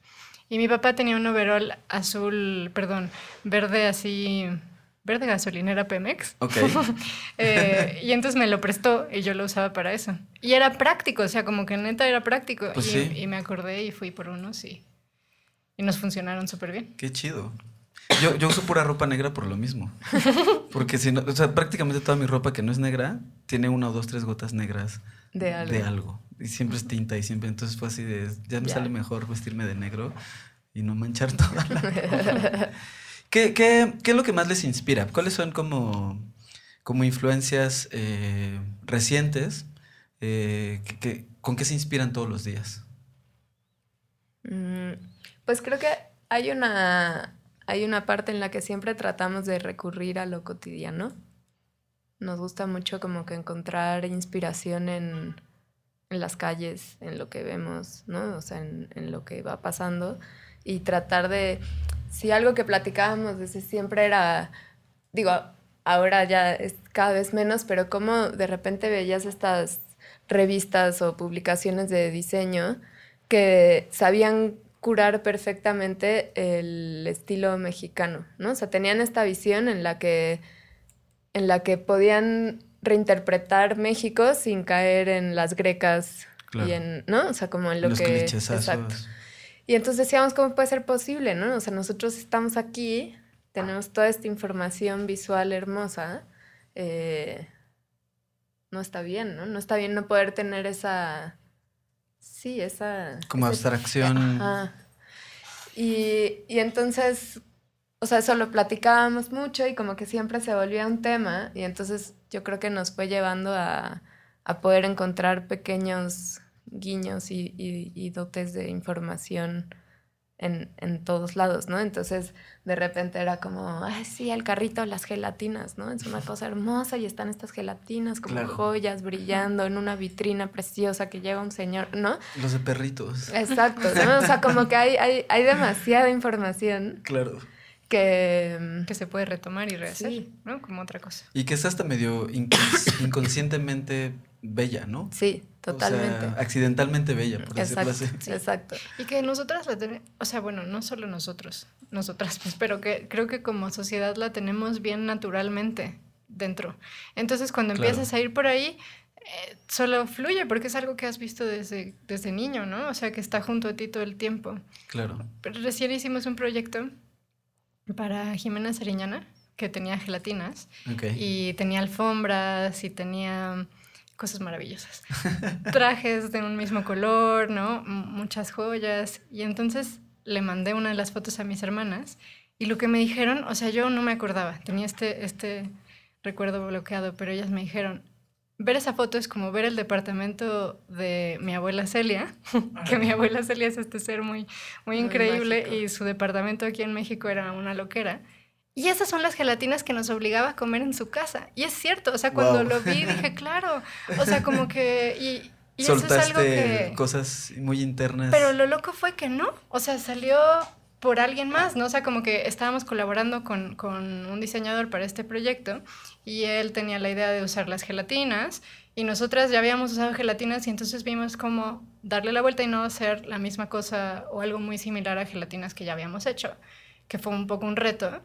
Y mi papá tenía un overol azul, perdón, verde así, verde gasolinera Pemex. Ok. Eh, y entonces me lo prestó y yo lo usaba para eso. Y era práctico, o sea, como que neta era práctico. Pues y, y, me acordé y fui por unos y, y nos funcionaron súper bien. Qué chido. Yo, yo uso pura ropa negra por lo mismo. Porque si no, o sea, prácticamente toda mi ropa que no es negra tiene una o dos, tres gotas negras de algo. De algo. Y siempre es tinta y siempre. Entonces fue así de. Ya me sale mejor vestirme de negro y no manchar toda la ¿Qué, qué, qué, es lo que más les inspira? ¿Cuáles son como, como influencias eh, recientes? Eh, que, ¿Con qué se inspiran todos los días? Mm, pues creo que hay una, hay una parte en la que siempre tratamos de recurrir a lo cotidiano. Nos gusta mucho como que encontrar inspiración en, las calles, en lo que vemos, ¿no? O sea, en, lo que va pasando y tratar de, si algo que platicábamos desde siempre era, digo, ahora ya es cada vez menos, pero como de repente veías estas revistas o publicaciones de diseño que sabían curar perfectamente el estilo mexicano, ¿no? O sea, tenían esta visión en la que, en la que podían reinterpretar México sin caer en las grecas y en, ¿no? O sea, como en lo que... Exacto. Y entonces decíamos, ¿cómo puede ser posible, no? O sea, nosotros estamos aquí, tenemos toda esta información visual hermosa, eh, no está bien, ¿no? No está bien no poder tener esa... Sí, esa... Como abstracción. Y, y entonces, o sea, eso lo platicábamos mucho y como que siempre se volvía un tema y entonces yo creo que nos fue llevando a, a poder encontrar pequeños guiños y, y, dotes de información en, en, todos lados, ¿no? Entonces, de repente era como, ay, sí, el carrito, las gelatinas, ¿no? Es una cosa hermosa y están estas gelatinas como joyas brillando en una vitrina preciosa que llega un señor, ¿no? Los de perritos. Exacto, ¿no? O sea, como que hay, hay, hay demasiada información. Claro. Que, que se puede retomar y rehacer, ¿no? Como otra cosa. Y que es hasta medio inconscientemente bella, ¿no? Sí, totalmente. O sea, accidentalmente bella, por decirlo así. Exacto. Y que nosotras la tenemos, o sea, bueno, no solo nosotros, nosotras, pues, pero que creo que como sociedad la tenemos bien naturalmente dentro. Entonces, cuando empiezas a ir por ahí, eh, solo fluye porque es algo que has visto desde, desde niño, ¿no? O sea, que está junto a ti todo el tiempo. Claro. Pero recién hicimos un proyecto para Jimena Sariñana que tenía gelatinas y tenía alfombras y tenía cosas maravillosas. Trajes de un mismo color, ¿no? muchas joyas. Y entonces le mandé una de las fotos a mis hermanas y lo que me dijeron, o sea, yo no me acordaba, tenía este, este recuerdo bloqueado, pero ellas me dijeron, ver esa foto es como ver el departamento de mi abuela Celia, que mi abuela Celia es este ser muy, muy, increíble y su departamento aquí en México era una loquera. Y esas son las gelatinas que nos obligaba a comer en su casa. Y es cierto, o sea, cuando lo vi dije, claro, o sea, como que... Y, y Soltaste eso es algo que, cosas muy internas. Pero lo loco fue que no, o sea, salió por alguien más, ¿no? O sea, como que estábamos colaborando con, con, un diseñador para este proyecto y él tenía la idea de usar las gelatinas Y nosotras ya habíamos usado gelatinas y entonces vimos cómo darle la vuelta y no hacer la misma cosa o algo muy similar a gelatinas que ya habíamos hecho, que fue un poco un reto.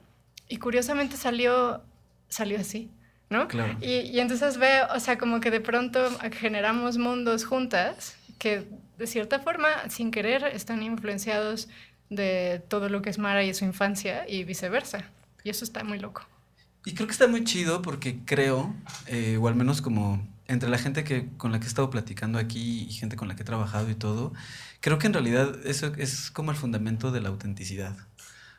Y curiosamente salió, salió así, ¿no? Claro. Y, y entonces veo, o sea, como que de pronto generamos mundos juntas que de cierta forma, sin querer, están influenciados de todo lo que es Mara y su infancia y viceversa. Y eso está muy loco. Y creo que está muy chido porque creo, eh, o al menos como entre la gente que, con la que he estado platicando aquí y gente con la que he trabajado y todo, creo que en realidad eso es como el fundamento de la autenticidad.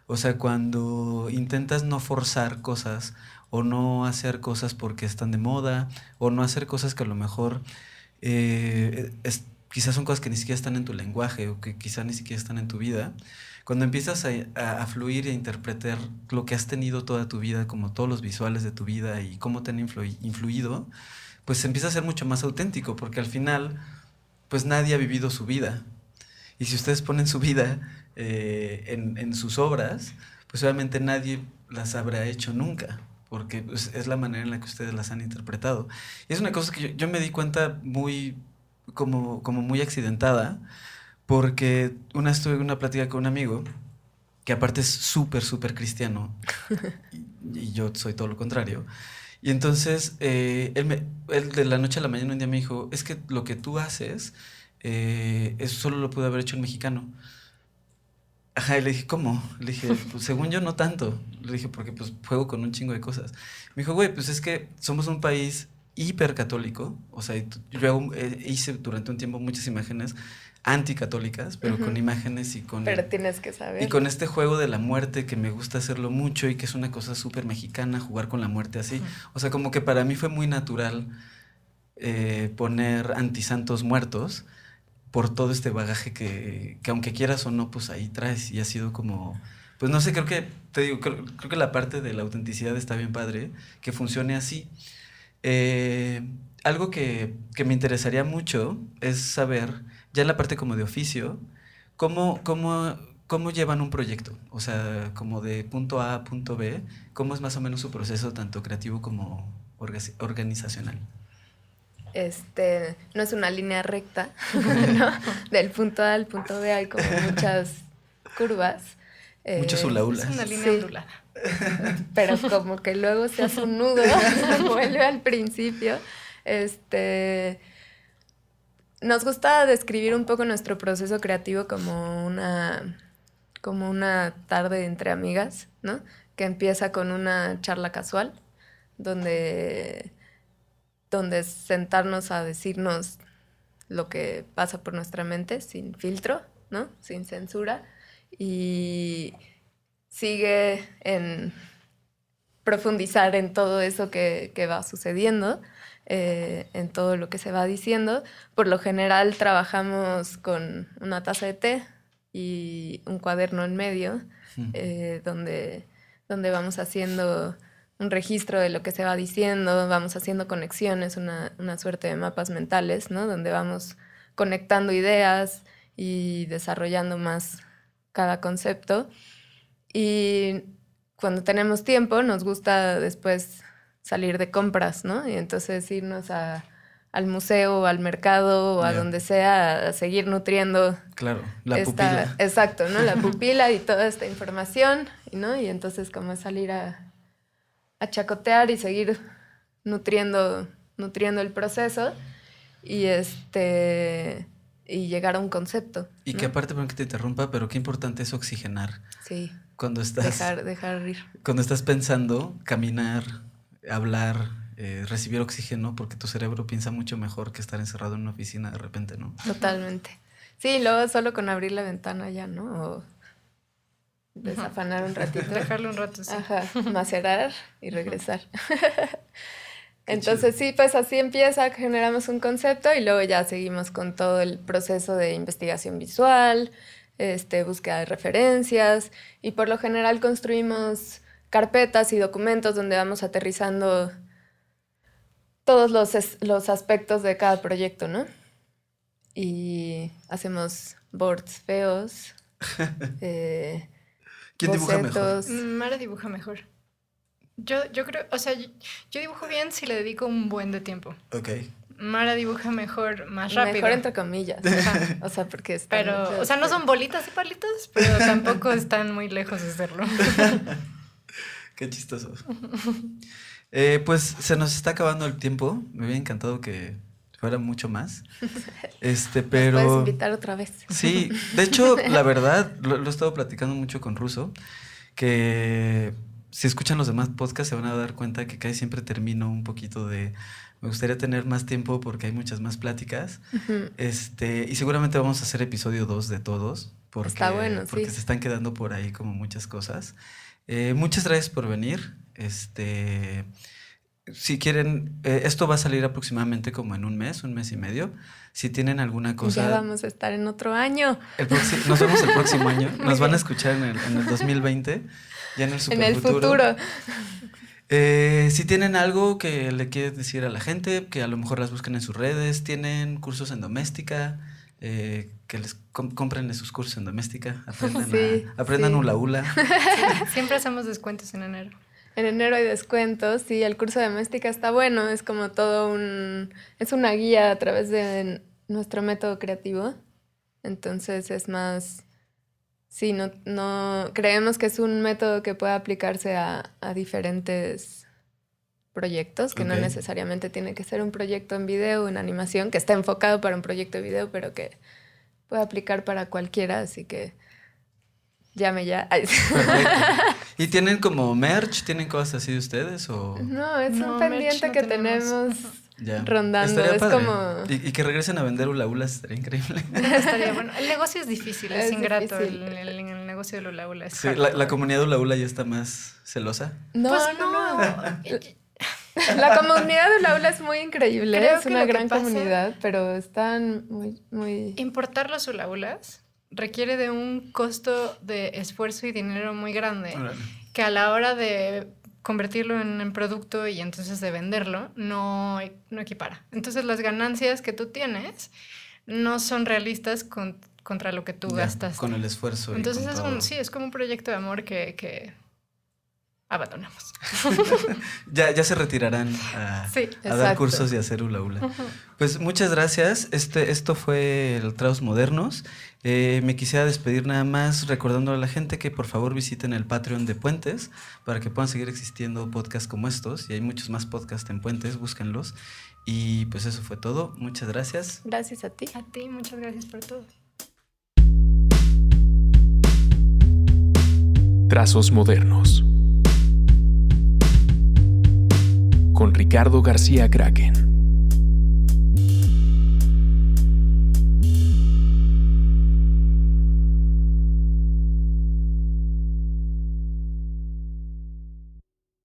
O sea, cuando intentas no forzar cosas o no hacer cosas porque están de moda o no hacer cosas que a lo mejor eh, es, quizás son cosas que ni siquiera están en tu lenguaje o que quizás ni siquiera están en tu vida, cuando empiezas a, a, fluir e interpretar lo que has tenido toda tu vida, como todos los visuales de tu vida y cómo te han influido, pues empieza a ser mucho más auténtico, porque al final, pues nadie ha vivido su vida. Y si ustedes ponen su vida eh, en, en, sus obras, pues obviamente nadie las habrá hecho nunca, porque pues, es la manera en la que ustedes las han interpretado. Y es una cosa que yo, yo me di cuenta muy como, como muy accidentada, porque una vez tuve una plática con un amigo, que aparte es súper, súper cristiano, y, y, yo soy todo lo contrario. Y entonces, eh, él, me, él, de la noche a la mañana un día me dijo, es que lo que tú haces, eh, eso solo lo pude haber hecho un mexicano. Ajá, y le dije, ¿cómo? Le dije, pues según yo no tanto. Le dije, porque pues juego con un chingo de cosas. Me dijo, güey, pues es que somos un país hipercatólico, o sea, yo eh, hice durante un tiempo muchas imágenes anticatólicas, pero uh -huh. con imágenes y con... Pero tienes que saber. Y con este juego de la muerte que me gusta hacerlo mucho y que es una cosa súper mexicana, jugar con la muerte así. Uh -huh. O sea, como que para mí fue muy natural eh, poner antisantos muertos por todo este bagaje que, que aunque quieras o no, pues ahí traes y ha sido como... Pues no sé, creo que, te digo, creo, creo que la parte de la autenticidad está bien padre, que funcione así. Eh, algo que, que, me interesaría mucho es saber, ya en la parte como de oficio, cómo, cómo, cómo llevan un proyecto, o sea, como de punto A a punto B, cómo es más o menos su proceso tanto creativo como organizacional. Este, no es una línea recta, ¿no? Del punto A al punto B hay como muchas curvas. Muchos eh, Es una línea sí. ondulada. Pero como que luego se hace un nudo, vuelve al principio. Este, nos gusta describir un poco nuestro proceso creativo como una, como una tarde entre amigas, ¿no? Que empieza con una charla casual, donde, donde sentarnos a decirnos lo que pasa por nuestra mente sin filtro, ¿no? Sin censura. Y sigue en profundizar en todo eso que, que va sucediendo, eh, en todo lo que se va diciendo. Por lo general trabajamos con una taza de té y un cuaderno en medio, eh, donde, donde vamos haciendo un registro de lo que se va diciendo, vamos haciendo conexiones, una, una suerte de mapas mentales, ¿no? donde vamos conectando ideas y desarrollando más cada concepto. Y cuando tenemos tiempo, nos gusta después salir de compras, ¿no? Y entonces irnos a, al museo, o al mercado o a donde sea a seguir nutriendo. Claro, la esta, pupila. Exacto, ¿no? La pupila y toda esta información, ¿no? Y entonces como salir a, a chacotear y seguir nutriendo, nutriendo el proceso. Y este y llegar a un concepto. Y ¿no? que aparte, perdón que te interrumpa, pero qué importante es oxigenar. Sí. Cuando estás... Dejar, dejar ir. Cuando estás pensando, caminar, hablar, eh, recibir oxígeno, porque tu cerebro piensa mucho mejor que estar encerrado en una oficina de repente, ¿no? Totalmente. Sí, luego solo con abrir la ventana ya, ¿no? O desafanar un ratito. Dejarlo un rato, sí. Ajá, macerar y regresar. Entonces sí, pues así empieza, generamos un concepto y luego ya seguimos con todo el proceso de investigación visual, este, búsqueda de referencias y por lo general construimos carpetas y documentos donde vamos aterrizando todos los, los aspectos de cada proyecto, ¿no? Y hacemos boards feos. eh, ¿Quién dibuja mejor? Mara dibuja mejor. Yo, yo creo, o sea, yo, yo, dibujo bien si le dedico un buen de tiempo. Ok. Mara dibuja mejor, más rápido. Mejor entre comillas. o sea, porque están Pero, o sea, no son bolitas y palitos, pero tampoco están muy lejos de serlo. Qué chistoso. Eh, pues se nos está acabando el tiempo. Me hubiera encantado que fuera mucho más. Este, pero. puedes invitar otra vez. Sí, de hecho, la verdad, lo, he estado platicando mucho con Russo, que si escuchan los demás podcasts se van a dar cuenta que casi siempre termino un poquito de me gustaría tener más tiempo porque hay muchas más pláticas. este, y seguramente vamos a hacer episodio 2 de todos. Porque, Está bueno, porque se están quedando por ahí como muchas cosas. Eh, muchas gracias por venir. Este, si quieren, eh, esto va a salir aproximadamente como en un mes, un mes y medio. Si tienen alguna cosa. Ya vamos a estar en otro año. nos vemos el próximo año. Nos van a escuchar en el, en el 2020, ya en el super En el futuro. Eh, si tienen algo que le quieren decir a la gente, que a lo mejor las busquen en sus redes, tienen cursos en doméstica, eh, que les compren sus cursos en doméstica, aprendan, un hula siempre hacemos descuentos en enero. En enero hay descuentos, sí, el curso de doméstica está bueno, es como todo un, es una guía a través de nuestro método creativo, entonces es más, sí, no, no, creemos que es un método que puede aplicarse a, a diferentes proyectos, que no necesariamente tiene que ser un proyecto en video o en animación, que está enfocado para un proyecto de video, pero que puede aplicar para cualquiera, así que llame ya. ¿Y tienen como merch? ¿Tienen cosas así de ustedes? O? No, es un pendiente que tenemos, rondando. es como... Y, que regresen a vender hula hula estaría increíble. estaría bueno. El negocio es difícil, es, ingrato. El, el, negocio del hula hula es Sí, la, la, comunidad de hula hula ya está más celosa. No, pues no. no. La comunidad de Laula es muy increíble, es una gran comunidad, pero están muy, muy... Importar los ulaulas requiere de un costo de esfuerzo y dinero muy grande, que a la hora de convertirlo en producto y entonces de venderlo, no, no equipara. Entonces las ganancias que tú tienes no son realistas contra lo que tú gastas. Con el esfuerzo. Entonces es un, sí, es como un proyecto de amor que, que abandonamos. ya, ya se retirarán a, dar cursos y hacer hula hula. Pues muchas gracias. Este, esto fue el Traus Modernos. Eh, me quisiera despedir nada más recordando a la gente que por favor visiten el Patreon de Puentes para que puedan seguir existiendo podcasts como estos. Y hay muchos más podcasts en Puentes, búsquenlos. Y pues eso fue todo. Muchas gracias. Gracias a ti. A ti, muchas gracias por todo. Trazos modernos. Con Ricardo García Kraken.